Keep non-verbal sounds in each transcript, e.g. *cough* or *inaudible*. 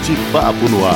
Bate-Papo no Ar.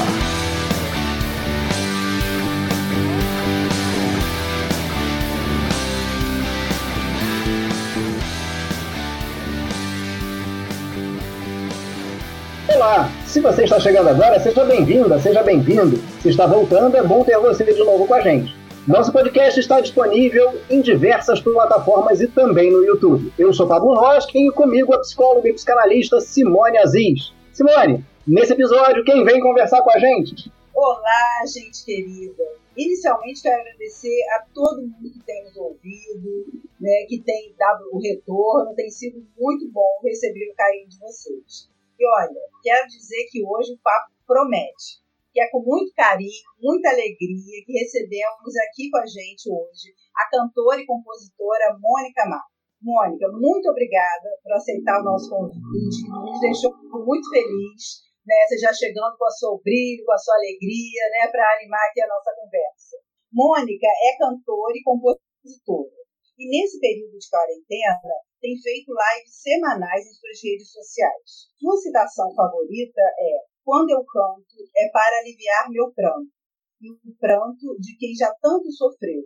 Olá! Se você está chegando agora, seja bem-vinda, seja bem-vindo. Se está voltando, é bom ter você de novo com a gente. Nosso podcast está disponível em diversas plataformas e também no YouTube. Eu sou Pablo Roskin e comigo a psicóloga e psicanalista Simone Aziz. Simone, nesse episódio, quem vem conversar com a gente? Olá, gente querida. Inicialmente, quero agradecer a todo mundo que tem nos ouvido, né, que tem dado o retorno. Tem sido muito bom receber o carinho de vocês. E olha, quero dizer que hoje o papo promete que é com muito carinho, muita alegria que recebemos aqui com a gente hoje a cantora e compositora Mônica Mar. Mônica, muito obrigada por aceitar o nosso convite, nos deixou muito feliz, né? Você já chegando com o seu brilho, com a sua alegria, né? Para animar aqui a nossa conversa. Mônica é cantora e compositora. E nesse período de quarentena, tem feito lives semanais em suas redes sociais. Sua citação favorita é quando eu canto, é para aliviar meu pranto, e o pranto de quem já tanto sofreu.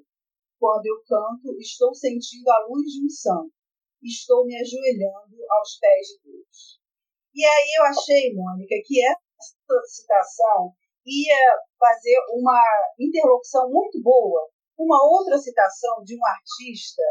Quando eu canto, estou sentindo a luz de um santo, estou me ajoelhando aos pés de Deus. E aí eu achei, Mônica, que essa citação ia fazer uma interlocução muito boa uma outra citação de um artista,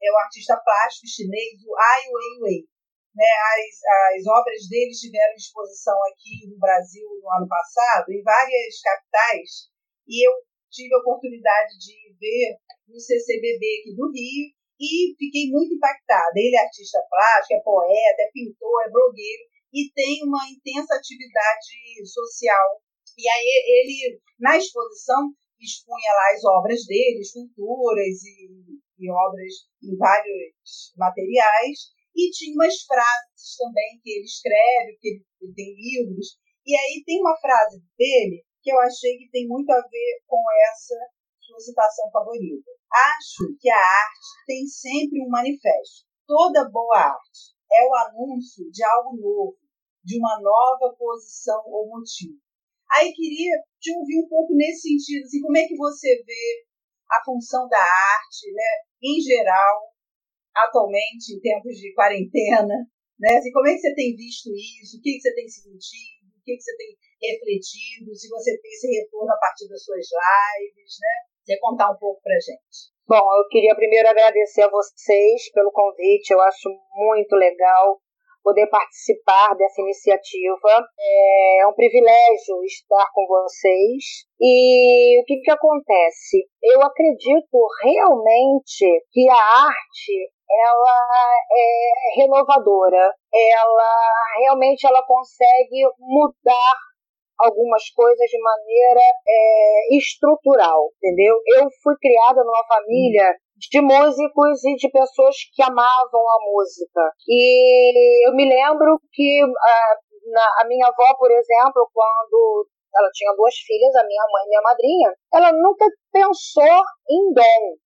é o artista plástico chinês, o Ai Weiwei, né, as, as obras deles tiveram exposição aqui no Brasil no ano passado, em várias capitais, e eu tive a oportunidade de ver no CCBB aqui do Rio e fiquei muito impactada. Ele é artista plástico, é poeta, é pintor, é blogueiro e tem uma intensa atividade social. E aí ele, na exposição, expunha lá as obras dele, esculturas e, e obras em vários materiais, e tinha umas frases também que ele escreve, que ele, tem livros. E aí tem uma frase dele que eu achei que tem muito a ver com essa sua citação favorita. Acho que a arte tem sempre um manifesto. Toda boa arte é o anúncio de algo novo, de uma nova posição ou motivo. Aí queria te ouvir um pouco nesse sentido, assim, como é que você vê a função da arte, né, em geral, atualmente, em tempos de quarentena? Né? Assim, como é que você tem visto isso? O que, que você tem sentido? O que, que você tem refletido? Se você tem esse retorno a partir das suas lives, né? Você contar um pouco pra gente. Bom, eu queria primeiro agradecer a vocês pelo convite. Eu acho muito legal poder participar dessa iniciativa. É um privilégio estar com vocês. E o que, que acontece? Eu acredito realmente que a arte ela é renovadora, ela realmente ela consegue mudar algumas coisas de maneira é, estrutural, entendeu? Eu fui criada numa família de músicos e de pessoas que amavam a música. E eu me lembro que a, na, a minha avó, por exemplo, quando ela tinha duas filhas, a minha mãe e minha madrinha, ela nunca pensou em dom.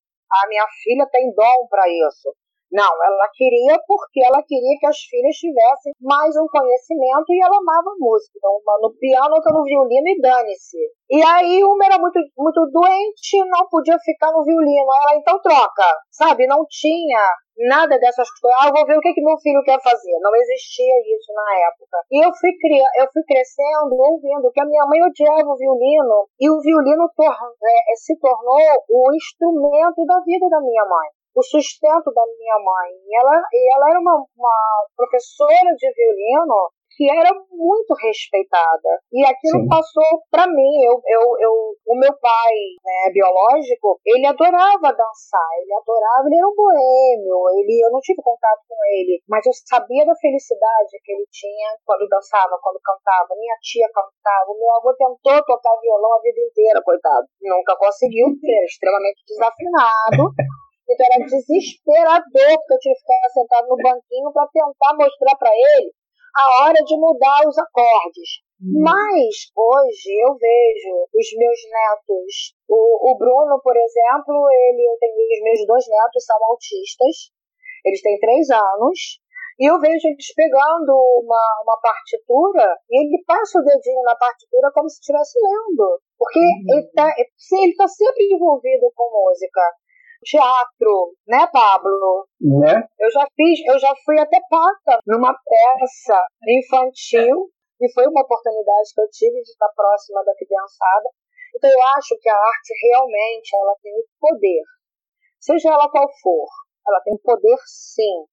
A minha filha tem dom para isso. Não, ela queria porque ela queria que as filhas tivessem mais um conhecimento e ela amava música. Então, no piano, outra no violino e dane-se. E aí, uma era muito, muito doente, não podia ficar no violino. Ela, então troca, sabe? Não tinha nada dessas coisas. Ah, vou ver o que, que meu filho quer fazer. Não existia isso na época. E eu fui, eu fui crescendo, ouvindo que a minha mãe odiava o violino. E o violino tor é, se tornou o instrumento da vida da minha mãe o sustento da minha mãe. E ela, e ela era uma, uma professora de violino que era muito respeitada. E aquilo Sim. passou para mim. Eu, eu, eu, o meu pai, né, biológico, ele adorava dançar, ele adorava, ele era um boêmio, ele, eu não tive contato com ele, mas eu sabia da felicidade que ele tinha quando dançava, quando cantava. Minha tia cantava, meu avô tentou tocar violão a vida inteira, coitado. Nunca conseguiu, era extremamente desafinado. *laughs* Então era desesperador, porque eu tinha que ficar sentado no banquinho para tentar mostrar para ele a hora de mudar os acordes. Hum. Mas hoje eu vejo os meus netos, o, o Bruno, por exemplo, ele, eu tenho os meus dois netos são autistas, eles têm três anos, E eu vejo eles pegando uma, uma partitura e ele passa o dedinho na partitura como se estivesse lendo. Porque uhum. ele está ele tá sempre envolvido com música. Teatro, né, Pablo? Né? Eu já fiz, eu já fui até pata numa peça infantil e foi uma oportunidade que eu tive de estar próxima da criançada. Então eu acho que a arte realmente ela tem o poder, seja ela qual for, ela tem o poder sim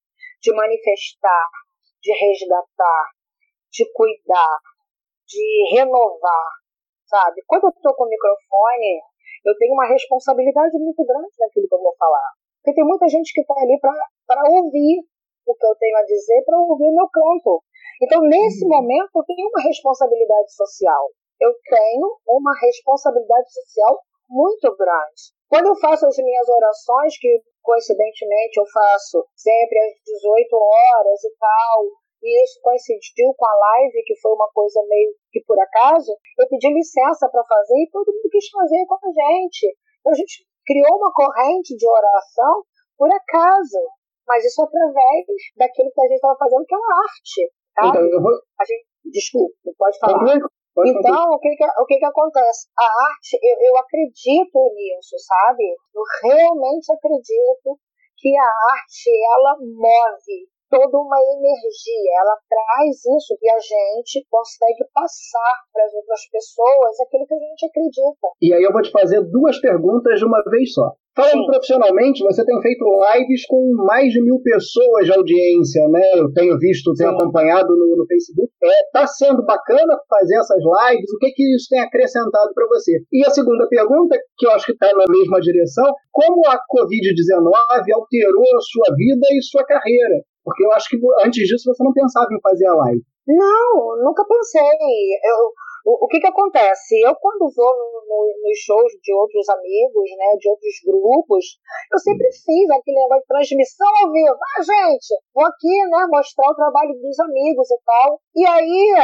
de manifestar, de resgatar, de cuidar, de renovar, sabe? Quando eu estou com o microfone, eu tenho uma responsabilidade muito grande naquilo que eu vou falar. Porque tem muita gente que está ali para ouvir o que eu tenho a dizer, para ouvir o meu canto. Então, nesse uhum. momento, eu tenho uma responsabilidade social. Eu tenho uma responsabilidade social muito grande. Quando eu faço as minhas orações, que coincidentemente eu faço sempre às 18 horas e tal, e isso coincidiu com a live, que foi uma coisa meio que por acaso, eu pedi licença para fazer e todo mundo quis fazer com a gente. Então a gente criou uma corrente de oração por acaso, mas isso através daquilo que a gente estava fazendo, que é uma arte. Tá? Então, eu vou... a gente, desculpa, pode falar. Pode então, o que que, o que que acontece? A arte, eu, eu acredito nisso, sabe? Eu realmente acredito que a arte, ela move toda uma energia, ela traz isso e a gente consegue passar para as outras pessoas aquilo que a gente acredita. E aí eu vou te fazer duas perguntas de uma vez só. Falando Sim. profissionalmente, você tem feito lives com mais de mil pessoas de audiência, né? Eu tenho visto, tenho Sim. acompanhado no, no Facebook. É, tá sendo bacana fazer essas lives? O que que isso tem acrescentado para você? E a segunda pergunta, que eu acho que está na mesma direção, como a Covid-19 alterou a sua vida e sua carreira? Porque eu acho que antes disso você não pensava em fazer a live. Não, nunca pensei. Eu, o, o que que acontece? Eu quando vou no, no, nos shows de outros amigos, né, de outros grupos, eu sempre fiz aquele negócio de transmissão ao vivo. Ah, gente, vou aqui, né, mostrar o trabalho dos amigos e tal. E aí,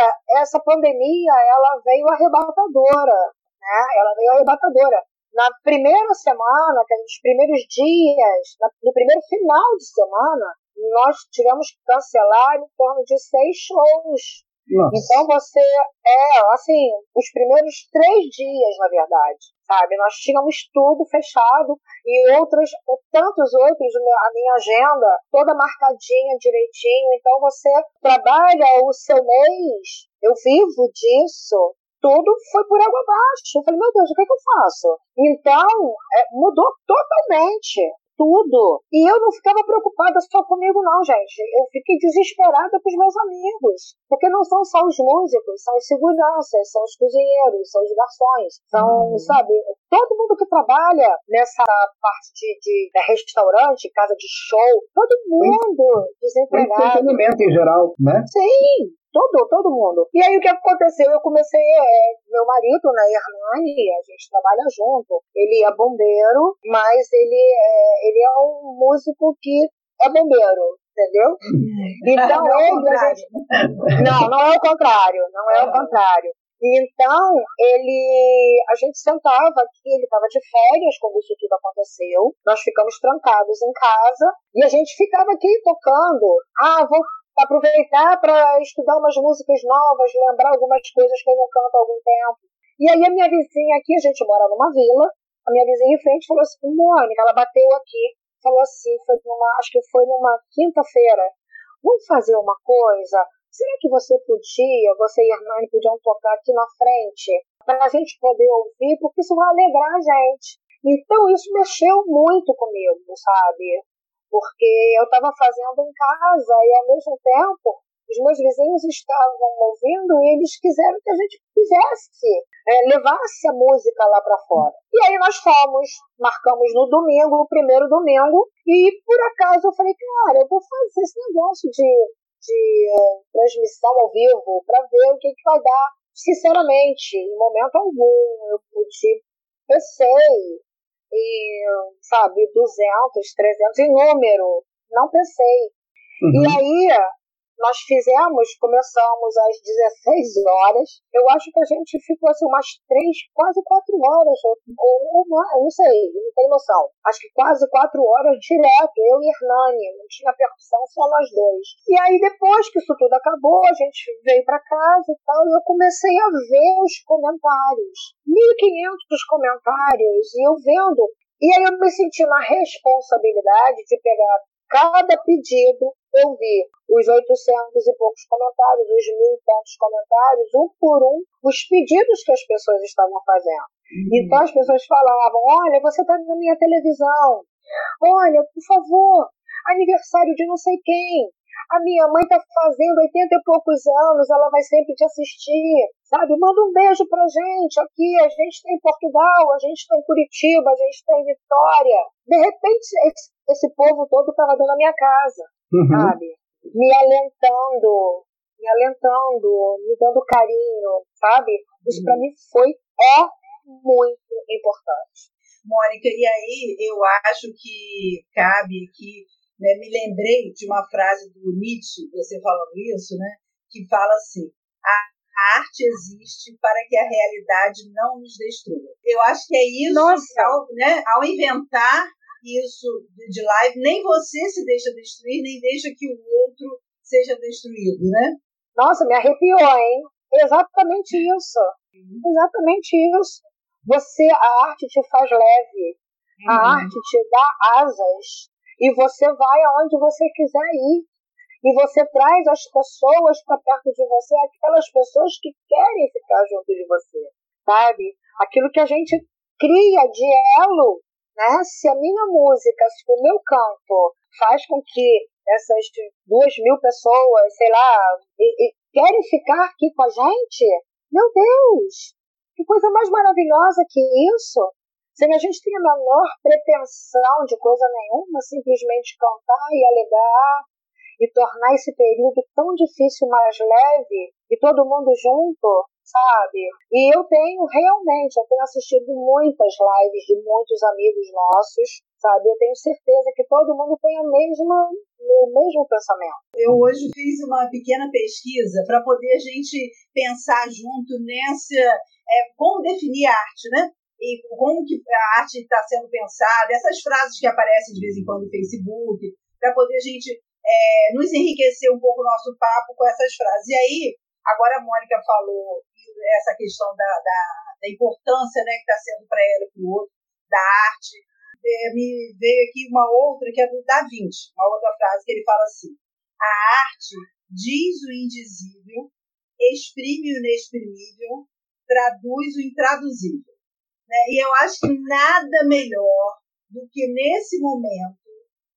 essa pandemia, ela veio arrebatadora, né? Ela veio arrebatadora. Na primeira semana, nos primeiros dias, no primeiro final de semana, nós tivemos que cancelar em torno de seis shows. Nossa. Então você é, assim, os primeiros três dias, na verdade, sabe? Nós tínhamos tudo fechado e outros, tantos outros, a minha agenda toda marcadinha direitinho. Então você trabalha o seu mês, eu vivo disso. Tudo foi por água abaixo. Eu falei, meu Deus, o que, é que eu faço? Então, é, mudou totalmente tudo. E eu não ficava preocupada só comigo, não, gente. Eu fiquei desesperada com os meus amigos. Porque não são só os músicos, são os seguranças, são os cozinheiros, são os garçons, são, uhum. sabe, todo mundo que trabalha nessa parte de, de, de restaurante, casa de show, todo mundo desempregado. Entretenimento em geral, né? Sim, todo, todo mundo. E aí o que aconteceu? Eu comecei, é, meu marido, né, Hernani, a gente trabalha junto. Ele é bombeiro, mas ele é, ele é um músico que é bombeiro, entendeu? Então não é ele, a gente... não, não é o contrário, não é o contrário. Então, ele, a gente sentava aqui, ele estava de férias quando isso tudo aconteceu. Nós ficamos trancados em casa e a gente ficava aqui tocando. Ah, vou aproveitar para estudar umas músicas novas, lembrar algumas coisas que eu não canto há algum tempo. E aí a minha vizinha aqui, a gente mora numa vila, a minha vizinha em frente falou assim, Mônica, ela bateu aqui, falou assim, foi numa, acho que foi numa quinta-feira, vamos fazer uma coisa? Será que você podia, você e a Hernani podiam tocar aqui na frente, para a gente poder ouvir, porque isso vai alegrar a gente. Então isso mexeu muito comigo, sabe? Porque eu estava fazendo em casa e ao mesmo tempo os meus vizinhos estavam ouvindo e eles quiseram que a gente fizesse, é, levasse a música lá para fora. E aí nós fomos, marcamos no domingo, o primeiro domingo, e por acaso eu falei, cara, eu vou fazer esse negócio de, de é, transmissão ao vivo para ver o que, que vai dar. Sinceramente, em momento algum, eu pude, pensei, e, sabe, 200, 300 em número. Não pensei. Uhum. E aí, nós fizemos, começamos às 16 horas. Eu acho que a gente ficou assim umas três, quase quatro horas, ou, mais, não sei, não tenho noção. Acho que quase quatro horas direto, eu e Hernani, não tinha percussão, só nós dois. E aí depois que isso tudo acabou, a gente veio para casa e tal, e eu comecei a ver os comentários. 1.500 comentários, e eu vendo. E aí eu me senti na responsabilidade de pegar cada pedido, eu vi os 800 e poucos comentários, os mil e tantos comentários, um por um, os pedidos que as pessoas estavam fazendo. Uhum. Então as pessoas falavam: Olha, você está na minha televisão. Olha, por favor, aniversário de não sei quem. A minha mãe está fazendo 80 e poucos anos, ela vai sempre te assistir, sabe? Manda um beijo pra gente aqui. A gente está em Portugal, a gente está em Curitiba, a gente está em Vitória. De repente, esse, esse povo todo estava dentro da minha casa, uhum. sabe? Me alentando, me alentando, me dando carinho, sabe? Isso uhum. para mim foi é muito importante. Mônica, e aí eu acho que cabe aqui né? Me lembrei de uma frase do Nietzsche, você falando isso, né? que fala assim: a arte existe para que a realidade não nos destrua. Eu acho que é isso, Nossa. ao, né, ao inventar isso de live, nem você se deixa destruir, nem deixa que o outro seja destruído, né? Nossa, me arrepiou, hein? Exatamente isso. Exatamente isso. Você, a arte te faz leve. A uhum. arte te dá asas e você vai aonde você quiser ir. E você traz as pessoas para perto de você, aquelas pessoas que querem ficar junto de você, sabe? Aquilo que a gente cria de elo, né? Se a minha música, se o meu canto faz com que essas duas mil pessoas, sei lá, e, e querem ficar aqui com a gente, meu Deus, que coisa mais maravilhosa que isso, sem a gente ter a menor pretensão de coisa nenhuma, simplesmente cantar e alegar e tornar esse período tão difícil mais leve e todo mundo junto, sabe? E eu tenho realmente, eu tenho assistido muitas lives de muitos amigos nossos, sabe? Eu tenho certeza que todo mundo tem a mesma, o mesmo pensamento. Eu hoje fiz uma pequena pesquisa para poder a gente pensar junto nessa é, como definir arte, né? e como que a arte está sendo pensada, essas frases que aparecem de vez em quando no Facebook, para poder a gente é, nos enriquecer um pouco o nosso papo com essas frases. E aí, agora a Mônica falou essa questão da, da, da importância né, que está sendo para ela e para o outro, da arte. É, me veio aqui uma outra que é do Da Vinci, uma outra frase que ele fala assim: a arte diz o indizível, exprime o inexprimível, traduz o intraduzível. Né? E eu acho que nada melhor do que nesse momento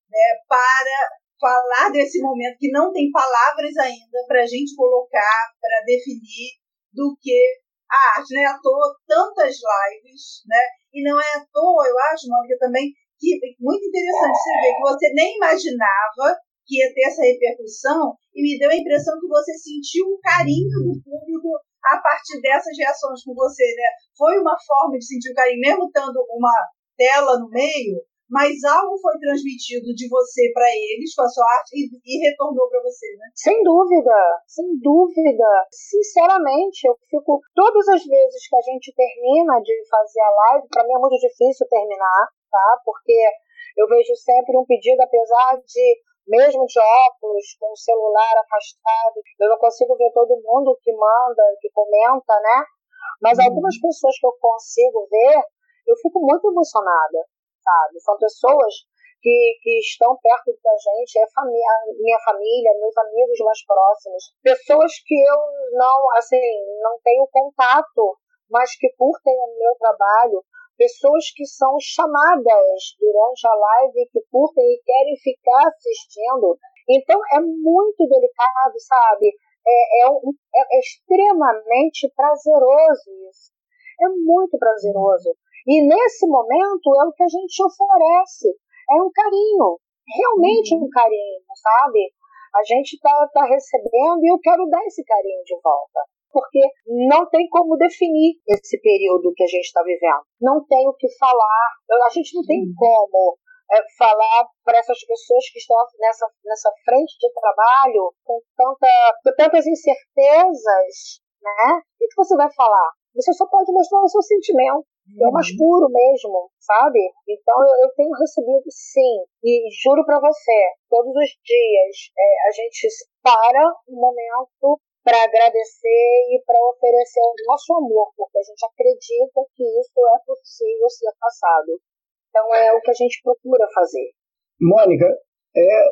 né, para falar desse momento que não tem palavras ainda para a gente colocar, para definir do que a arte. Não é à toa tantas lives, né? E não é à toa, eu acho, Mônica, também, que muito interessante você ver que você nem imaginava que ia ter essa repercussão e me deu a impressão que você sentiu o carinho do público a partir dessas reações com você, né? Foi uma forma de sentir o carinho, mesmo estando uma tela no meio, mas algo foi transmitido de você para eles com a sua arte e, e retornou para você, né? Sem dúvida, sem dúvida. Sinceramente, eu fico todas as vezes que a gente termina de fazer a live, para mim é muito difícil terminar, tá? Porque eu vejo sempre um pedido, apesar de mesmo de óculos, com o celular afastado. Eu não consigo ver todo mundo que manda, que comenta, né? Mas uhum. algumas pessoas que eu consigo ver, eu fico muito emocionada, sabe? São pessoas que, que estão perto da gente, é família, minha família, meus amigos mais próximos, pessoas que eu não, assim, não tenho contato, mas que curtem o meu trabalho, pessoas que são chamadas durante a live, que curtem e querem ficar assistindo. Então é muito delicado, sabe? É, é, é, é extremamente prazeroso isso. É muito prazeroso. E nesse momento é o que a gente oferece. É um carinho. Realmente um carinho, sabe? A gente está tá recebendo e eu quero dar esse carinho de volta porque não tem como definir esse período que a gente está vivendo. Não tem o que falar, a gente não tem uhum. como é, falar para essas pessoas que estão nessa, nessa frente de trabalho com, tanta, com tantas incertezas, né? O que você vai falar? Você só pode mostrar o seu sentimento. É o mais uhum. puro mesmo, sabe? Então eu, eu tenho recebido sim. E juro para você, todos os dias é, a gente para um momento para agradecer e para oferecer o nosso amor, porque a gente acredita que isso é possível ser passado. Então é o que a gente procura fazer. Mônica, é,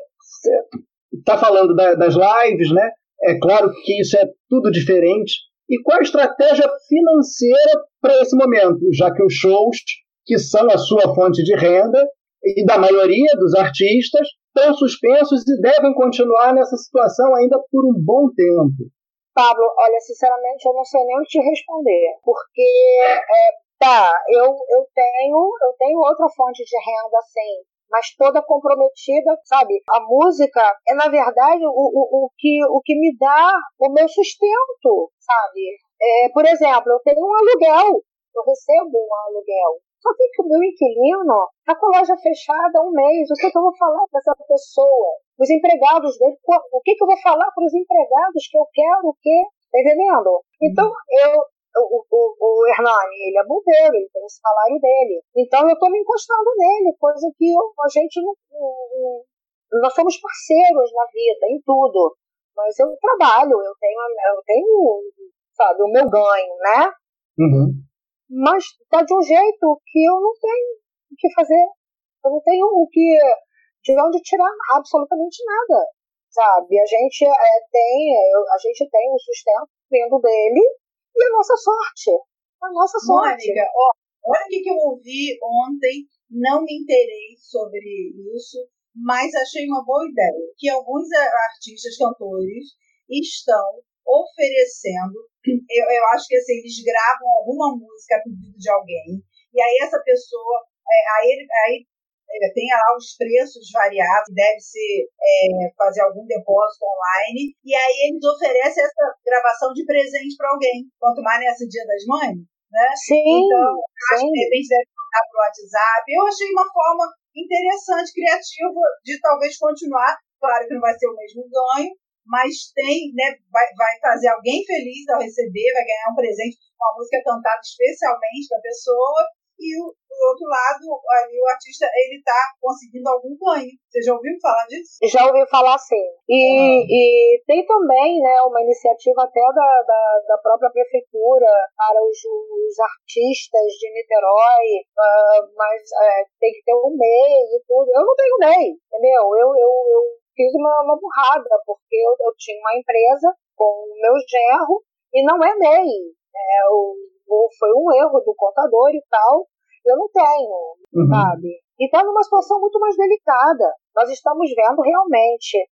está falando da, das lives, né? É claro que isso é tudo diferente. E qual a estratégia financeira para esse momento, já que os shows, que são a sua fonte de renda, e da maioria dos artistas, estão suspensos e devem continuar nessa situação ainda por um bom tempo? Pablo, olha, sinceramente, eu não sei nem te responder, porque é, tá, eu, eu tenho eu tenho outra fonte de renda, sim, mas toda comprometida, sabe? A música é, na verdade, o, o, o, que, o que me dá o meu sustento, sabe? É, por exemplo, eu tenho um aluguel, eu recebo um aluguel. Só que o meu inquilino tá com a loja fechada há um mês. O que, que eu vou falar para essa pessoa? Os empregados dele, o que, que eu vou falar para os empregados que eu quero o quê? Tá entendendo? Então, eu, o, o, o Hernani, ele é bombeiro, ele tem o salário dele. Então eu estou me encostando nele, coisa que eu, a gente não, não, Nós somos parceiros na vida, em tudo. Mas eu trabalho, eu tenho, eu tenho sabe, o meu ganho, né? Uhum. Mas tá de um jeito que eu não tenho o que fazer. Eu não tenho o que. de onde tirar absolutamente nada. Sabe? A gente é, tem, a gente tem um sustento vindo dele e a nossa sorte. A nossa sorte. Mônica, ó, olha o que eu ouvi ontem, não me interei sobre isso, mas achei uma boa ideia. Que alguns artistas, cantores, estão oferecendo. Eu, eu acho que assim, eles gravam alguma música a pedido de alguém, e aí essa pessoa. É, aí, aí tem lá os preços variados, deve ser é, fazer algum depósito online, e aí eles oferecem essa gravação de presente para alguém, quanto mais nesse Dia das Mães, né? Sim, então, sim. acho que de repente deve mandar para o WhatsApp. Eu achei uma forma interessante, criativa, de talvez continuar. Claro que não vai ser o mesmo ganho, mas tem, né, vai, vai fazer alguém feliz ao receber, vai ganhar um presente, uma música cantada especialmente para a pessoa, e o, do outro lado, ali o artista ele está conseguindo algum ganho. Você já ouviu falar disso? Já ouvi falar sim. E, ah. e tem também né, uma iniciativa até da, da, da própria prefeitura para os, os artistas de Niterói, uh, mas uh, tem que ter um MEI e tudo. Eu não tenho MEI, entendeu? Eu, eu, eu fiz uma, uma burrada, porque eu, eu tinha uma empresa com o meu genro e não é MEI. É, o, foi um erro do contador e tal. Eu não tenho, uhum. sabe? E está numa situação muito mais delicada. Nós estamos vendo realmente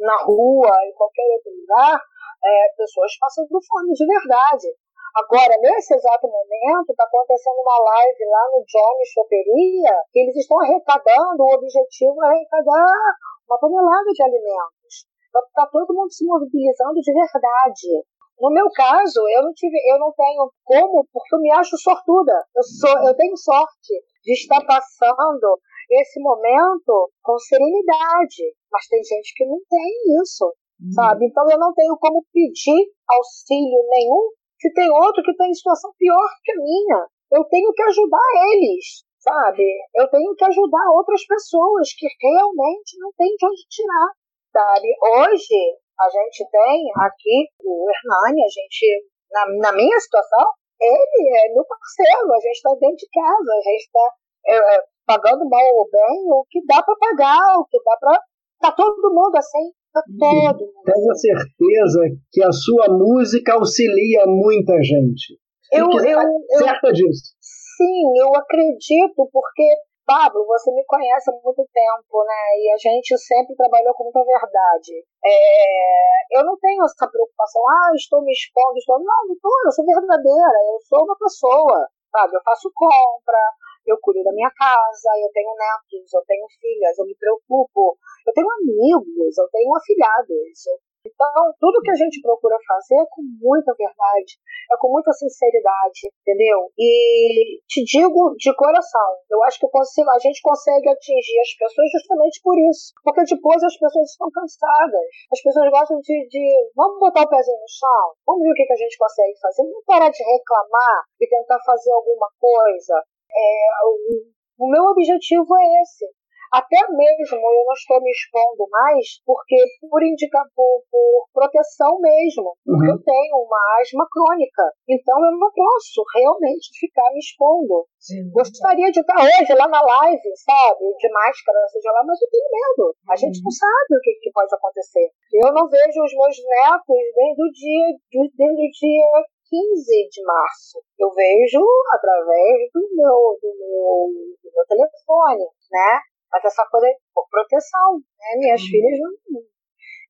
na rua, em qualquer outro lugar, é, pessoas passando fome de verdade. Agora, nesse exato momento, está acontecendo uma live lá no Johnny Choperia, que eles estão arrecadando, o objetivo é arrecadar uma tonelada de alimentos. Está então, todo mundo se mobilizando de verdade. No meu caso, eu não tive, eu não tenho como, porque eu me acho sortuda. Eu sou, eu tenho sorte de estar passando esse momento com serenidade, mas tem gente que não tem isso, hum. sabe? Então eu não tenho como pedir auxílio nenhum se tem outro que tem situação pior que a minha. Eu tenho que ajudar eles, sabe? Eu tenho que ajudar outras pessoas que realmente não têm de onde tirar, sabe? Hoje a gente tem aqui o Hernani, a gente, na, na minha situação, ele é meu parceiro, a gente está dentro de casa, a gente está é, é, pagando mal ou bem o que dá para pagar, o que dá para. Tá todo mundo assim, tá todo mundo. Tenho assim. certeza que a sua música auxilia muita gente. Eu, eu, eu, certa disso. Sim, eu acredito, porque Pablo, você me conhece há muito tempo, né? E a gente sempre trabalhou com muita verdade. É, eu não tenho essa preocupação, ah, estou me expondo, estou. Não, não estou, eu sou verdadeira, eu sou uma pessoa, sabe? Eu faço compra, eu cuido da minha casa, eu tenho netos, eu tenho filhas, eu me preocupo, eu tenho amigos, eu tenho afilhados. Então, tudo que a gente procura fazer é com muita verdade, é com muita sinceridade, entendeu? E te digo de coração, eu acho que consigo, a gente consegue atingir as pessoas justamente por isso. Porque depois as pessoas estão cansadas. As pessoas gostam de, de vamos botar o pezinho no chão, vamos ver o que, que a gente consegue fazer, vamos parar de reclamar e tentar fazer alguma coisa. É, o, o meu objetivo é esse até mesmo eu não estou me expondo mais porque por indicar por, por proteção mesmo. Porque uhum. eu tenho uma asma crônica. Então eu não posso realmente ficar me expondo. Sim. Gostaria de estar hoje lá na live, sabe? De máscara, seja lá, mas eu tenho medo. A gente não uhum. sabe o que, que pode acontecer. Eu não vejo os meus netos desde o dia, desde o dia 15 de março. Eu vejo através do meu, do meu, do meu telefone, né? Mas essa coisa é por proteção, né? Minhas uhum. filhas não.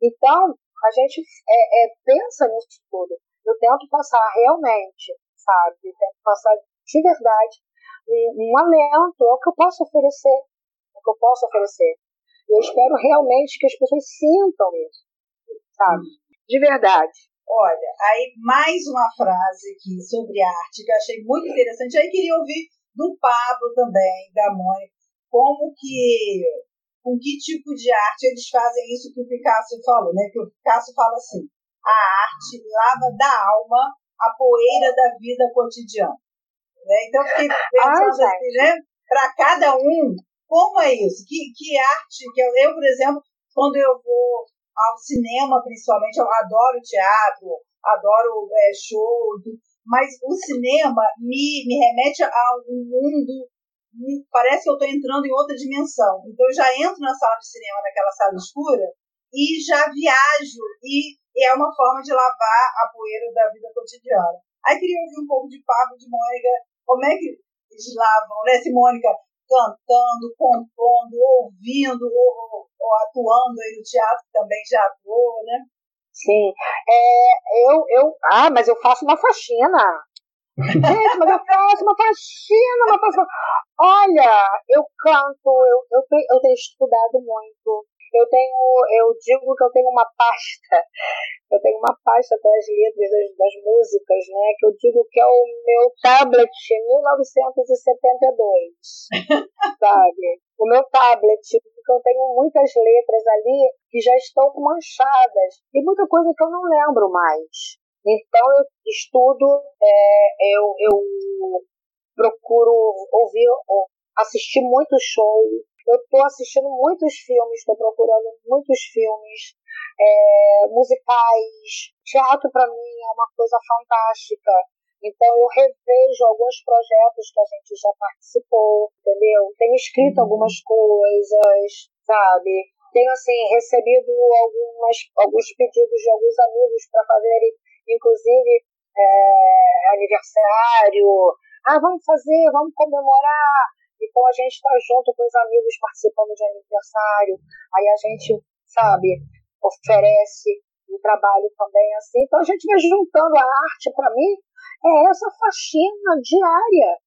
Então, a gente é, é, pensa nisso tudo. Eu tento passar realmente, sabe? Eu tento passar de verdade um, alento, é o que eu posso oferecer. O que eu posso oferecer. Eu espero realmente que as pessoas sintam isso, sabe? De verdade. Olha, aí mais uma frase aqui sobre arte que eu achei muito interessante. Aí queria ouvir do Pablo também, da Mônica como que, com que tipo de arte eles fazem isso que o Picasso falou, né? Que o Picasso fala assim, a arte lava da alma a poeira da vida cotidiana. Né? Então, eu fiquei pensando ah, assim, né? Para cada um, como é isso? Que, que arte, que eu, eu, por exemplo, quando eu vou ao cinema, principalmente, eu adoro teatro, adoro é, show, mas o cinema me, me remete a um mundo parece que eu estou entrando em outra dimensão. Então eu já entro na sala de cinema, naquela sala escura, e já viajo, e, é uma forma de lavar a poeira da vida cotidiana. Aí queria ouvir um pouco de Pablo, de Mônica, como é que eles lavam, né? Se Mônica cantando, compondo, ouvindo, ou, ou atuando aí no teatro, também já atuou, né? Sim. É, eu, eu, ah, mas eu faço uma faxina. Gente, mas eu faço uma faxina, uma faxina. Olha, eu canto, eu, eu, tenho, eu tenho estudado muito. Eu tenho, eu digo que eu tenho uma pasta, eu tenho uma pasta com as letras das, das músicas, né? Que eu digo que é o meu tablet 1972, *laughs* sabe? O meu tablet, porque eu tenho muitas letras ali que já estão manchadas e muita coisa que eu não lembro mais. Então eu estudo, é, eu, eu procuro ouvir, assistir muitos shows. Eu estou assistindo muitos filmes, estou procurando muitos filmes é, musicais. Teatro para mim é uma coisa fantástica. Então eu revejo alguns projetos que a gente já participou, entendeu? Tenho escrito uhum. algumas coisas, sabe? Tenho assim recebido algumas, alguns pedidos de alguns amigos para fazerem, inclusive é, aniversário, ah, vamos fazer, vamos comemorar. Então a gente está junto com os amigos participando de aniversário. Aí a gente, sabe, oferece um trabalho também assim. Então a gente vai juntando a arte para mim é essa faxina diária,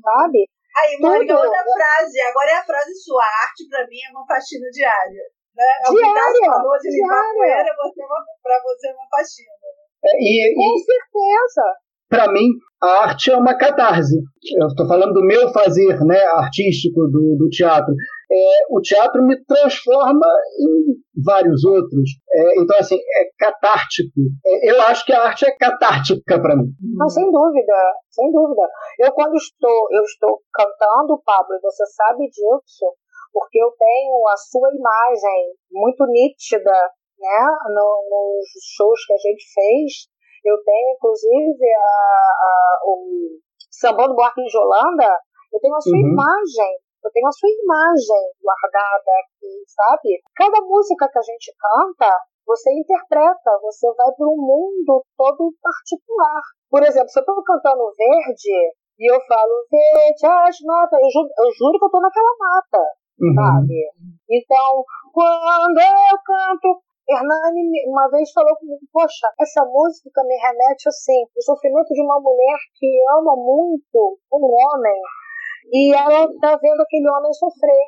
sabe? Aí, Mônica, outra frase. Agora é a frase sua. A arte para mim é uma faxina diária. Né? É o diária, falou de limpar poeira, você é para você é uma faxina. Né? E, Com certeza para mim, a arte é uma catarse. Eu estou falando do meu fazer né, artístico, do, do teatro. É, o teatro me transforma em vários outros. É, então, assim, é catártico. É, eu acho que a arte é catártica para mim. Não, sem dúvida, sem dúvida. Eu, quando estou, eu estou cantando, Pablo, e você sabe disso, porque eu tenho a sua imagem muito nítida né, no, nos shows que a gente fez eu tenho, inclusive, a, a, o Sambão do Buarque de Holanda, eu tenho a sua uhum. imagem, eu tenho a sua imagem guardada aqui, sabe? Cada música que a gente canta, você interpreta, você vai para um mundo todo particular. Por exemplo, se eu estou cantando verde e eu falo verde as matas, eu, ju eu juro que eu estou naquela mata, uhum. sabe? Então, quando eu canto Hernani uma vez falou comigo, poxa, essa música me remete assim, o sofrimento de uma mulher que ama muito um homem e ela tá vendo aquele homem sofrer.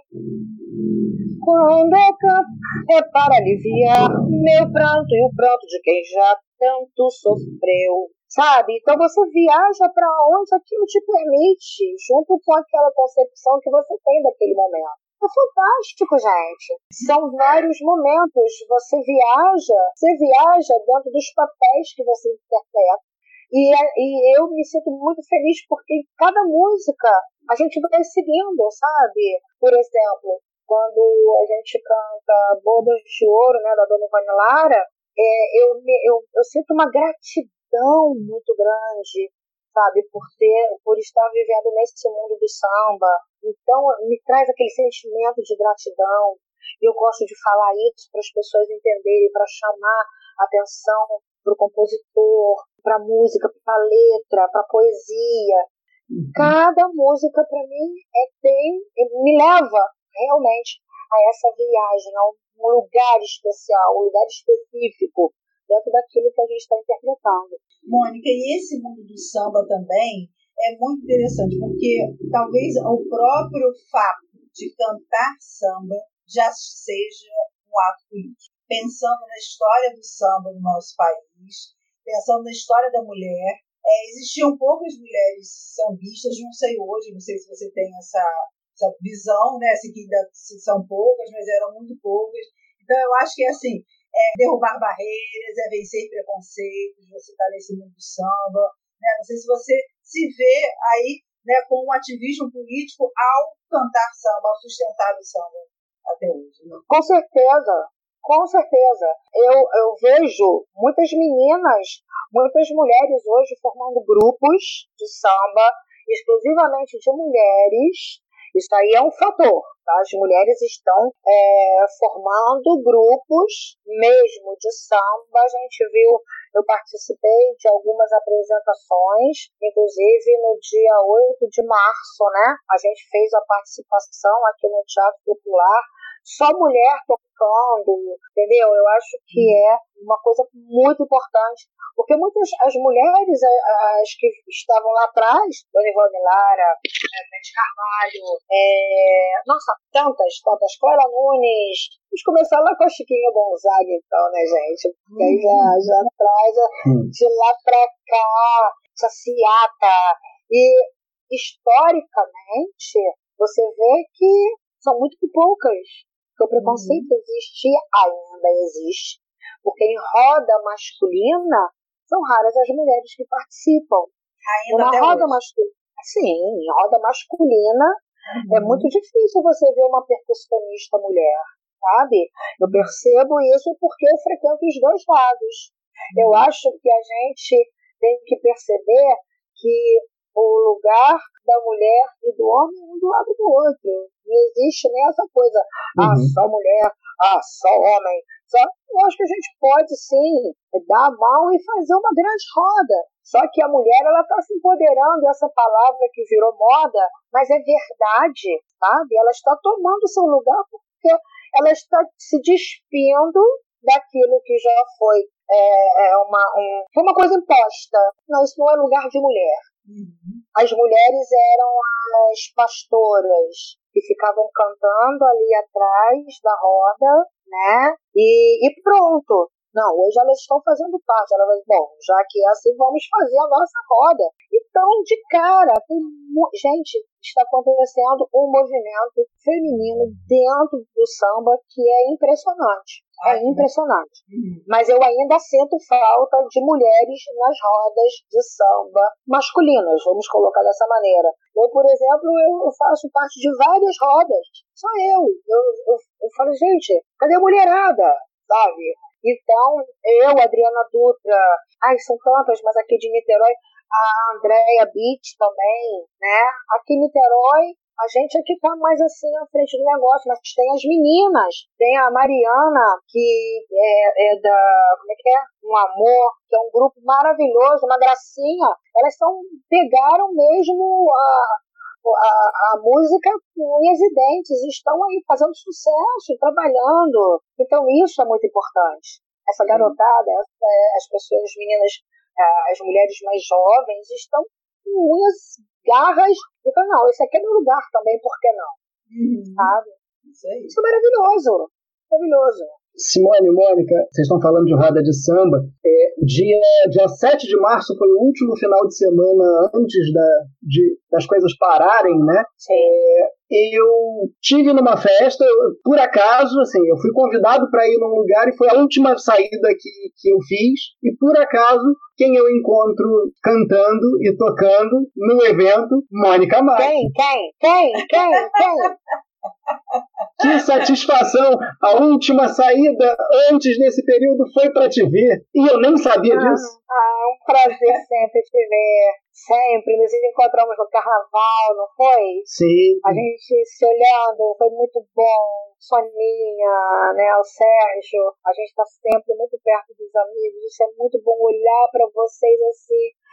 Quando eu canto é para aliviar meu pranto e o pranto de quem já tanto sofreu. Sabe? Então você viaja para onde aquilo te permite, junto com aquela concepção que você tem daquele momento. É fantástico, gente. São vários momentos. Você viaja, você viaja dentro dos papéis que você interpreta. E, e eu me sinto muito feliz porque cada música a gente vai seguindo, sabe? Por exemplo, quando a gente canta Bodas de Ouro, né, da Dona Ivone Lara, é, eu, eu, eu sinto uma gratidão muito grande, sabe, por ter, por estar vivendo nesse mundo do samba. Então, me traz aquele sentimento de gratidão. E eu gosto de falar isso para as pessoas entenderem, para chamar atenção para o compositor, para a música, para a letra, para a poesia. Uhum. Cada música para mim é tem, me leva realmente a essa viagem, a um lugar especial, um lugar específico dentro daquilo que a gente está interpretando. Mônica, e esse mundo do samba também é muito interessante, porque talvez o próprio fato de cantar samba já seja um ato político. Pensando na história do samba no nosso país, pensando na história da mulher, é, existiam poucas mulheres sambistas, não sei hoje, não sei se você tem essa essa visão, né? Assim, que ainda são poucas, mas eram muito poucas. Então, eu acho que é assim, é derrubar barreiras, é vencer preconceitos, você está nesse mundo do samba. Né? Não sei se você se vê aí né, com um ativismo político ao cantar samba, ao sustentar o samba até hoje. Né? Com certeza, com certeza. Eu, eu vejo muitas meninas, muitas mulheres hoje formando grupos de samba, exclusivamente de mulheres, isso aí é um fator. Tá? As mulheres estão é, formando grupos mesmo de samba. A gente viu, eu participei de algumas apresentações, inclusive no dia 8 de março, né? A gente fez a participação aqui no Teatro Popular só mulher tocando, entendeu? Eu acho que uhum. é uma coisa muito importante, porque muitas as mulheres, as que estavam lá atrás, Dona Ivone Lara, Beth Carvalho, é, nossa, tantas, tantas, Clara Nunes, vamos começar lá com a Chiquinha Gonzaga, então, né, gente? Porque aí já, uhum. já traz uhum. de lá pra cá, essa ciata, e historicamente, você vê que são muito poucas porque o preconceito uhum. existia, ainda existe. Porque em roda masculina, são raras as mulheres que participam. Ainda Uma roda masculina. Sim, em roda masculina é uhum. é muito difícil você ver uma percussionista mulher, sabe? Eu percebo isso porque eu frequento os dois lados. Eu uhum. acho que a gente tem que perceber que o lugar da mulher e do homem um do lado do outro. Não existe nem essa coisa, ah, uhum. ah, só mulher, ah, só homem. Só, eu acho que a gente pode sim dar a mão e fazer uma grande roda. Só que a mulher ela está se empoderando essa palavra que virou moda, mas é verdade, sabe? Ela está tomando seu lugar porque ela está se despindo daquilo que já foi é, é uma, um, foi uma coisa imposta. Não, isso não é lugar de mulher. Uhum. As mulheres eram as pastoras que ficavam cantando ali atrás da roda, né? E, e pronto. Não, hoje elas estão fazendo parte. Elas, bom, já que é assim, vamos fazer a nossa roda. Então, de cara, tem, gente, está acontecendo um movimento feminino dentro do samba que é impressionante. É impressionante. Uhum. Mas eu ainda sinto falta de mulheres nas rodas de samba masculinas, vamos colocar dessa maneira. Eu, por exemplo, eu faço parte de várias rodas. Só eu. Eu, eu, eu falo, gente, cadê a mulherada? Sabe? Então, eu, Adriana Dutra, ai, são tantas, mas aqui de Niterói, a Andrea Beach também, né? Aqui em Niterói, a gente aqui tá mais assim à frente do negócio, mas tem as meninas, tem a Mariana, que é, é, da, como é que é? Um Amor, que é um grupo maravilhoso, uma gracinha. Elas são, pegaram mesmo a, a, a música com unhas e dentes, estão aí fazendo sucesso, trabalhando. Então isso é muito importante. Essa garotada, essa, as pessoas, as meninas, as mulheres mais jovens estão com unhas, garras, e falam, não, esse aqui é meu lugar também, por que não? Uhum. Sabe? Isso. Isso é maravilhoso. Maravilhoso. Simone, Mônica, vocês estão falando de roda de samba. É, dia, dia 7 de março foi o último final de semana antes da, de, das coisas pararem, né? É, eu tive numa festa, por acaso, assim, eu fui convidado para ir num lugar e foi a última saída que, que eu fiz, e por acaso, quem eu encontro cantando e tocando no evento? Mônica Maia. Quem? Quem? Quem? Quem? Quem? Que satisfação! A última saída antes desse período foi para te ver. E eu nem sabia ah, disso. Ah, um prazer sempre te ver. Sempre. Nos encontramos no carnaval, não foi? Sim. A gente se olhando, foi muito bom. Soninha, né, o Sérgio, a gente está sempre muito perto dos amigos. Isso é muito bom olhar para vocês assim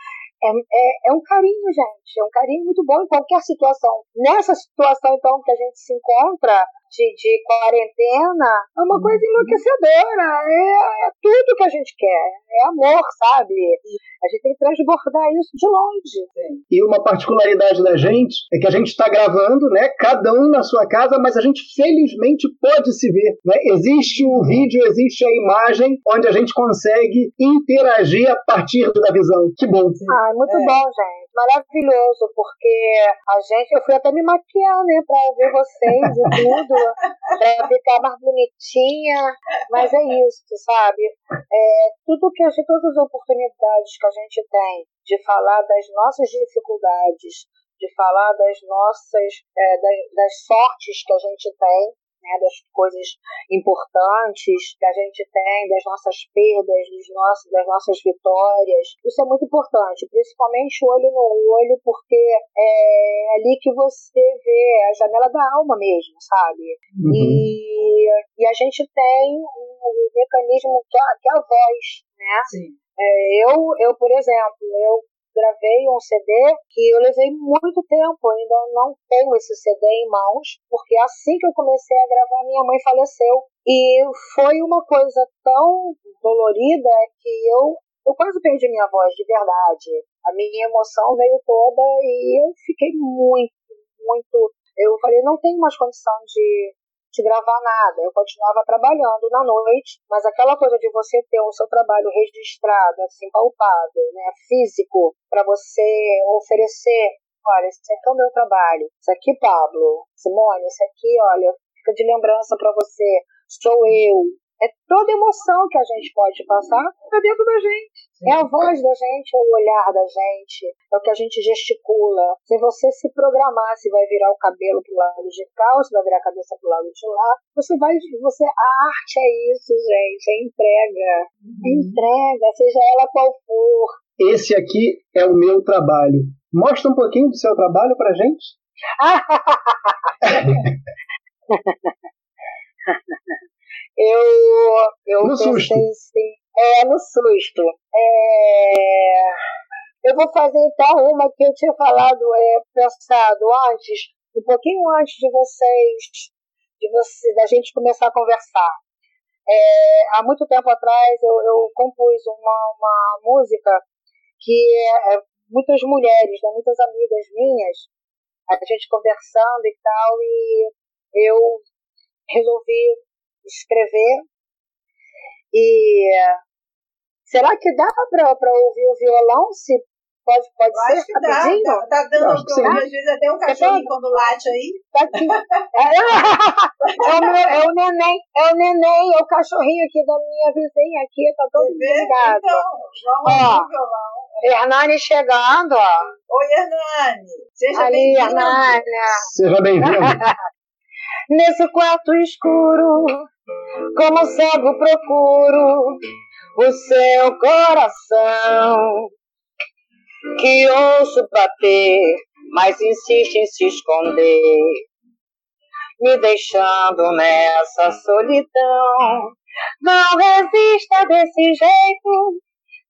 é, é, é, um carinho, gente. É um carinho muito bom em qualquer situação. Nessa situação, então, que a gente se encontra, de, de quarentena é uma coisa enlouquecedora. É, é, tudo que a gente quer. É amor, sabe? A gente tem que transbordar isso de longe. E uma particularidade da gente é que a gente está gravando, né? Cada um na sua casa, mas a gente felizmente pode se ver. Né? Existe o vídeo, existe a imagem onde a gente consegue interagir a partir da visão. Que bom. Ah, muito é. bom, gente. Maravilhoso, porque a gente, eu fui até me maquiar, né, pra ver vocês e tudo *laughs* para ficar mais bonitinha. Mas é isso, sabe? É, tudo que a gente, todas as oportunidades que a gente tem de falar das nossas dificuldades, de falar das nossas, é, das, das sortes que a gente tem, né, das coisas importantes que a gente tem, das nossas perdas, dos nossos, das nossas vitórias. Isso é muito importante, principalmente olho no olho, porque é ali que você vê a janela da alma mesmo, sabe? Uhum. E, e a gente tem um mecanismo que é, que é a voz, né? Sim. É, eu, eu, por exemplo, eu gravei um CD que eu levei muito tempo, ainda não tenho esse CD em mãos, porque assim que eu comecei a gravar, minha mãe faleceu. E foi uma coisa tão dolorida que eu, eu quase perdi minha voz de verdade. A minha emoção veio toda e eu fiquei muito, muito. Eu falei, não tenho mais condição de, de gravar nada. Eu continuava trabalhando na noite, mas aquela coisa de você ter o seu trabalho registrado, assim, palpável, né, físico, para você oferecer, olha, esse aqui é o meu trabalho, isso aqui, Pablo, Simone, esse aqui, olha, fica de lembrança para você, sou eu, é toda emoção que a gente pode passar para dentro da gente. É a voz da gente, é o olhar da gente, é o que a gente gesticula. Se você se programar se vai virar o cabelo pro lado de cá ou se vai virar a cabeça pro lado de lá, você vai. Você, a arte é isso, gente. É entrega. Uhum. É entrega, seja ela qual for. Esse aqui é o meu trabalho. Mostra um pouquinho do seu trabalho pra gente. *laughs* eu, eu no susto. Assim, é, no susto. É, eu vou fazer então uma que eu tinha falado, é, pensado antes, um pouquinho antes de vocês, de você, da gente começar a conversar. É, há muito tempo atrás eu, eu compus uma, uma música que é, é muitas mulheres, né, muitas amigas minhas, a gente conversando e tal, e eu resolvi escrever. E será que dá para ouvir o violão? Se pode, pode Eu ser rapidinho? Dá, tá, tá dando para ouvir, às vezes até um cachorrinho quando late aí. Tá aqui. é, o meu, é o neném, é o neném, é o cachorrinho aqui da minha vizinha aqui, tá todo ligado. Então, vamos ó, o violão. Hernani chegando, ó. Oi, Hernani. Seja Hernani. Seja bem-vindo. *laughs* Nesse quarto escuro, como cego procuro o seu coração. Que ouço bater, mas insiste em se esconder, me deixando nessa solidão. Não resista desse jeito,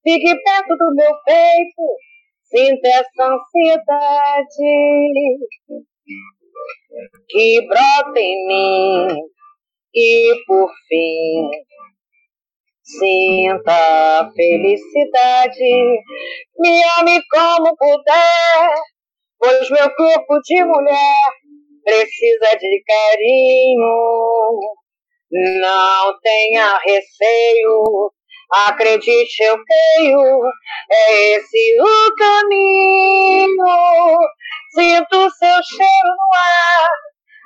fique perto do meu peito, sinta essa ansiedade que brota em mim e por fim sinta felicidade, me ame como puder, pois meu corpo de mulher precisa de carinho. Não tenha receio, acredite, eu creio, é esse o caminho. Sinto seu cheiro no ar,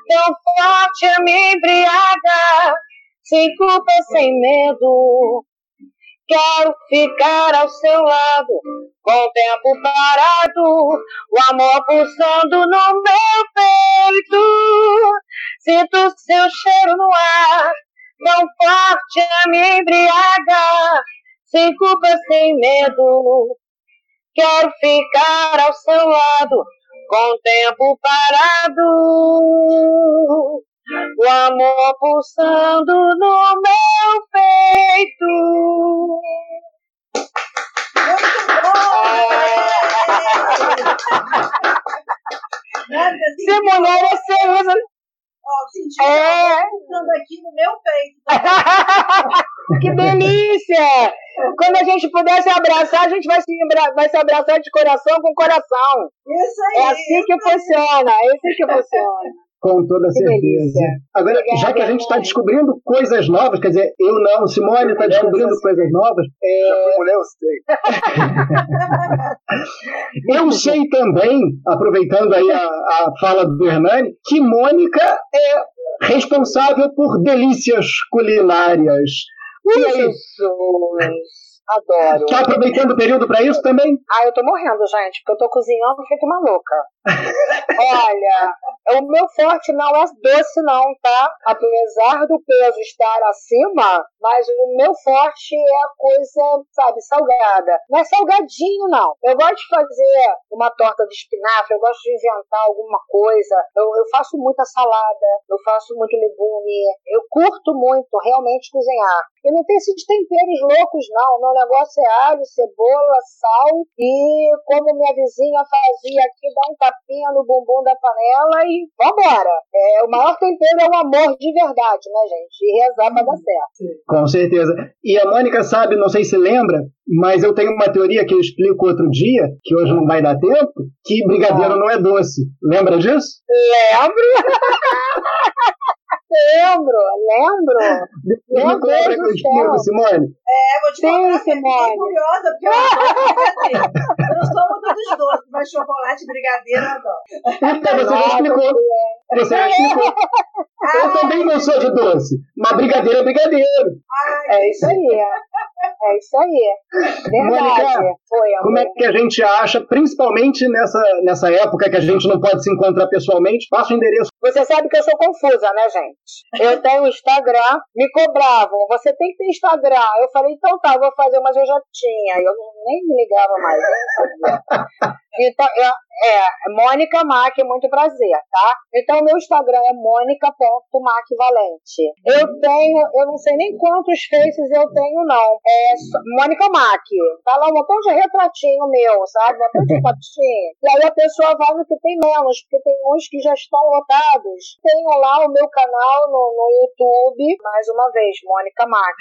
tão forte a me embriaga, sem culpa, sem medo. Quero ficar ao seu lado, com o tempo parado, o amor pulsando no meu peito. Sinto seu cheiro no ar, tão forte a me embriaga, sem culpa, sem medo. Quero ficar ao seu lado, com o tempo parado o amor pulsando no meu peito. Muito bom! *laughs* Se mulher é ser. Ó, senti é. pulsando aqui no meu peito. *laughs* que delícia! Quando a gente puder se abraçar, a gente vai se, vai se abraçar de coração com coração. Isso aí. É assim que funciona, é assim que funciona. Com toda certeza. Agora, Obrigada, já que a gente está descobrindo coisas novas, quer dizer, eu não, Simone está descobrindo coisas novas. É... Já fui mulher, eu sei. *laughs* eu sei também, aproveitando aí a, a fala do Hernani, que Mônica é responsável por delícias culinárias. Isso! Adoro. Tá aproveitando o período para isso também? Ah, eu tô morrendo, gente, porque eu tô cozinhando feito uma louca. Olha, o meu forte não é doce, não, tá? Apesar do peso estar acima, mas o meu forte é a coisa, sabe, salgada. Não é salgadinho, não. Eu gosto de fazer uma torta de espinafre, eu gosto de inventar alguma coisa. Eu, eu faço muita salada, eu faço muito legume. Eu curto muito realmente cozinhar. E não tem esses temperos loucos, não. Meu negócio é alho, cebola, sal e como minha vizinha fazia aqui, dá um tapinha no bumbum da panela e vambora. É, o maior tempero é o amor de verdade, né, gente? E rezar pra dar certo. Com certeza. E a Mônica sabe, não sei se lembra, mas eu tenho uma teoria que eu explico outro dia, que hoje não vai dar tempo, que brigadeiro ah. não é doce. Lembra disso? Lembro! *laughs* lembro, lembro. Meu Deus do céu. Simone? É, vou te Sim, contar, Simone. curiosa, porque eu adoro Eu não sou muito dos doces, mas chocolate brigadeiro eu adoro. Então, você já explicou. Você já explicou. *laughs* Eu também não sou de doce, mas brigadeiro é brigadeiro. Ai, é isso aí. É isso aí. Verdade. Mônica, Foi, como é que a gente acha, principalmente nessa, nessa época que a gente não pode se encontrar pessoalmente, passa o endereço. Você sabe que eu sou confusa, né, gente? Eu tenho Instagram, me cobravam, você tem que ter Instagram. Eu falei, então tá, vou fazer, mas eu já tinha. Eu nem me ligava mais, nem. Então, eu, é, Mônica Mac, muito prazer, tá? Então, meu Instagram é mônica.macvalente. Eu tenho, eu não sei nem quantos faces eu tenho, não. É Mônica Mac. Tá lá um montão de retratinho meu, sabe? Um montão de fotinho. e aí a pessoa vai no que tem menos, porque tem uns que já estão lotados. Tenho lá o meu canal no, no YouTube, mais uma vez, Mônica Mac.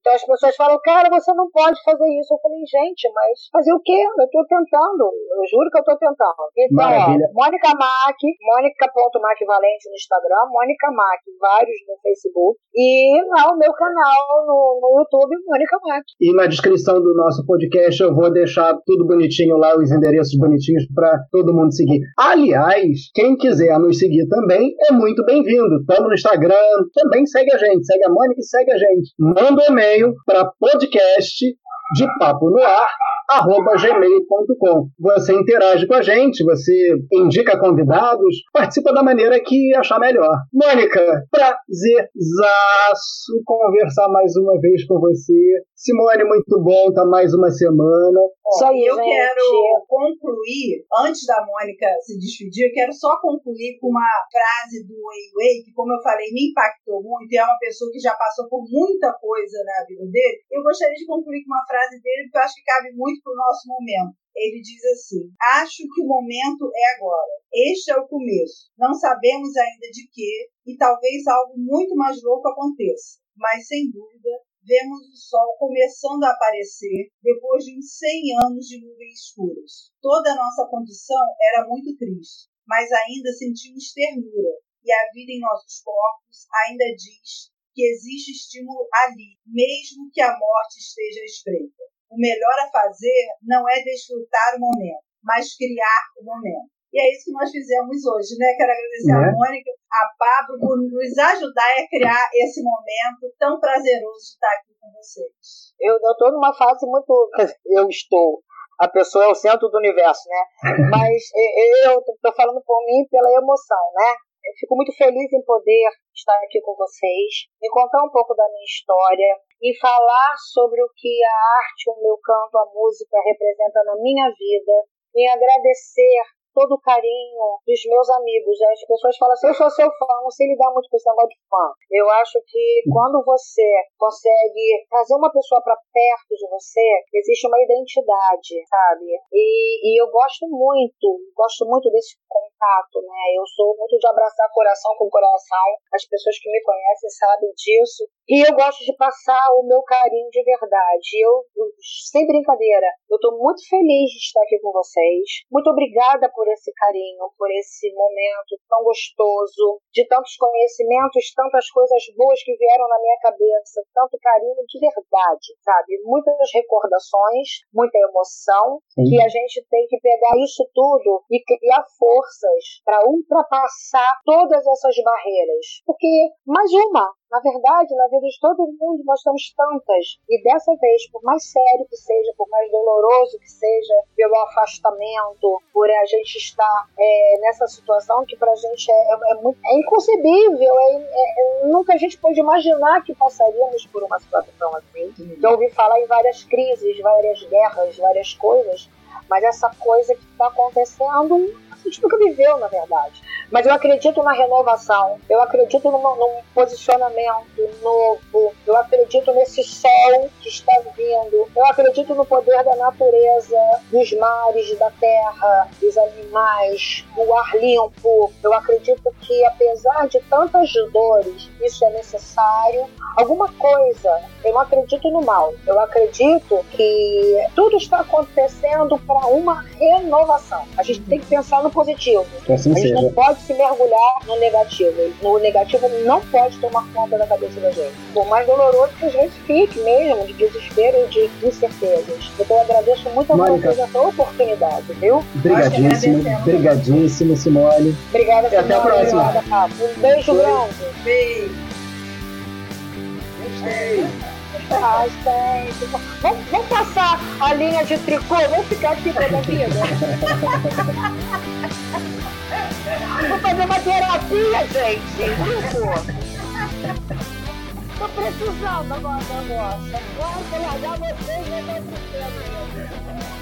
Então as pessoas falam, cara, você não pode fazer isso. Eu falei, gente, mas fazer o quê? Eu tô tentando. Eu juro que eu tô tentando. Então, Maravilha. ó, Mônica Mac, Mônica.macvalente no Instagram, Mônica Mac, vários no Facebook. E lá o meu canal no, no YouTube, Mônica Mac. E na descrição do nosso podcast eu vou deixar tudo bonitinho lá, os endereços bonitinhos para todo mundo seguir. Aliás, quem quiser nos seguir também é muito bem-vindo. Estamos no Instagram, também segue a gente, segue a Mônica e segue a gente. Manda um e-mail para podcast de papo no ar arroba gmail.com. Você interage com a gente, você indica convidados, participa da maneira que achar melhor. Mônica, prazerzaço conversar mais uma vez com você. Simone, muito bom, tá mais uma semana. Só eu gente. quero concluir, antes da Mônica se despedir, eu quero só concluir com uma frase do Wei Wei, que como eu falei, me impactou muito, e é uma pessoa que já passou por muita coisa na vida dele. Eu gostaria de concluir com uma frase dele, porque eu acho que cabe muito para o nosso momento. Ele diz assim: Acho que o momento é agora. Este é o começo. Não sabemos ainda de que, e talvez algo muito mais louco aconteça. Mas, sem dúvida, vemos o sol começando a aparecer depois de uns 100 anos de nuvens escuras. Toda a nossa condição era muito triste. mas ainda sentimos ternura, e a vida em nossos corpos ainda diz que existe estímulo ali, mesmo que a morte esteja espreita. O melhor a fazer não é desfrutar o momento, mas criar o momento. E é isso que nós fizemos hoje, né? Quero agradecer a né? Mônica, a Pablo, por nos ajudar a criar esse momento tão prazeroso de estar aqui com vocês. Eu estou numa fase muito. Eu estou. A pessoa é o centro do universo, né? *laughs* Mas eu estou falando por mim pela emoção, né? Eu fico muito feliz em poder estar aqui com vocês, me contar um pouco da minha história e falar sobre o que a arte, o meu canto, a música representa na minha vida, em agradecer todo o carinho dos meus amigos. As pessoas falam assim, eu sou seu fã, não sei lidar muito com esse negócio de fã. Eu acho que quando você consegue trazer uma pessoa para perto de você, existe uma identidade, sabe? E, e eu gosto muito, gosto muito desse contato, né? Eu sou muito de abraçar coração com coração. As pessoas que me conhecem sabem disso. E eu gosto de passar o meu carinho de verdade. Eu, sem brincadeira, eu estou muito feliz de estar aqui com vocês. Muito obrigada por por esse carinho, por esse momento tão gostoso, de tantos conhecimentos, tantas coisas boas que vieram na minha cabeça, tanto carinho de verdade, sabe? Muitas recordações, muita emoção, Sim. que a gente tem que pegar isso tudo e criar forças para ultrapassar todas essas barreiras. Porque, mais uma, na verdade, na vida de todo mundo nós temos tantas. E dessa vez, por mais sério que seja, por mais doloroso que seja, pelo afastamento, por a gente estar é, nessa situação que pra gente é, é, é muito, é inconcebível, é, é, nunca a gente pode imaginar que passaríamos por uma situação assim. Já ouvi falar em várias crises, várias guerras, várias coisas, mas essa coisa que está acontecendo a gente nunca viveu, na verdade. Mas eu acredito na renovação, eu acredito num, num posicionamento novo, eu acredito nesse sol que está vindo, eu acredito no poder da natureza, dos mares, da terra, dos animais, do ar limpo. Eu acredito que, apesar de tantas dores, isso é necessário. Alguma coisa, eu não acredito no mal, eu acredito que tudo está acontecendo para uma renovação. A gente tem que pensar no positivo. Assim a gente seja. não pode se mergulhar no negativo. O negativo não pode tomar conta da cabeça da gente. Por mais doloroso que a gente fique mesmo, de desespero e de incertezas. Então eu agradeço muito a Mônica. vocês essa oportunidade, viu? Obrigadíssimo, obrigadíssimo, Simone. Obrigada, Simone. E até a próxima. Obrigada, um beijo grande. Beijo. Gostei. Ai, gente. Vamos, vamos passar a linha de tricô? Vamos ficar aqui toda a vida? *laughs* Vou fazer uma terapia, gente. Grupo. Tô precisando agora da nossa. Claro, vou largar vocês, eu tô precisando.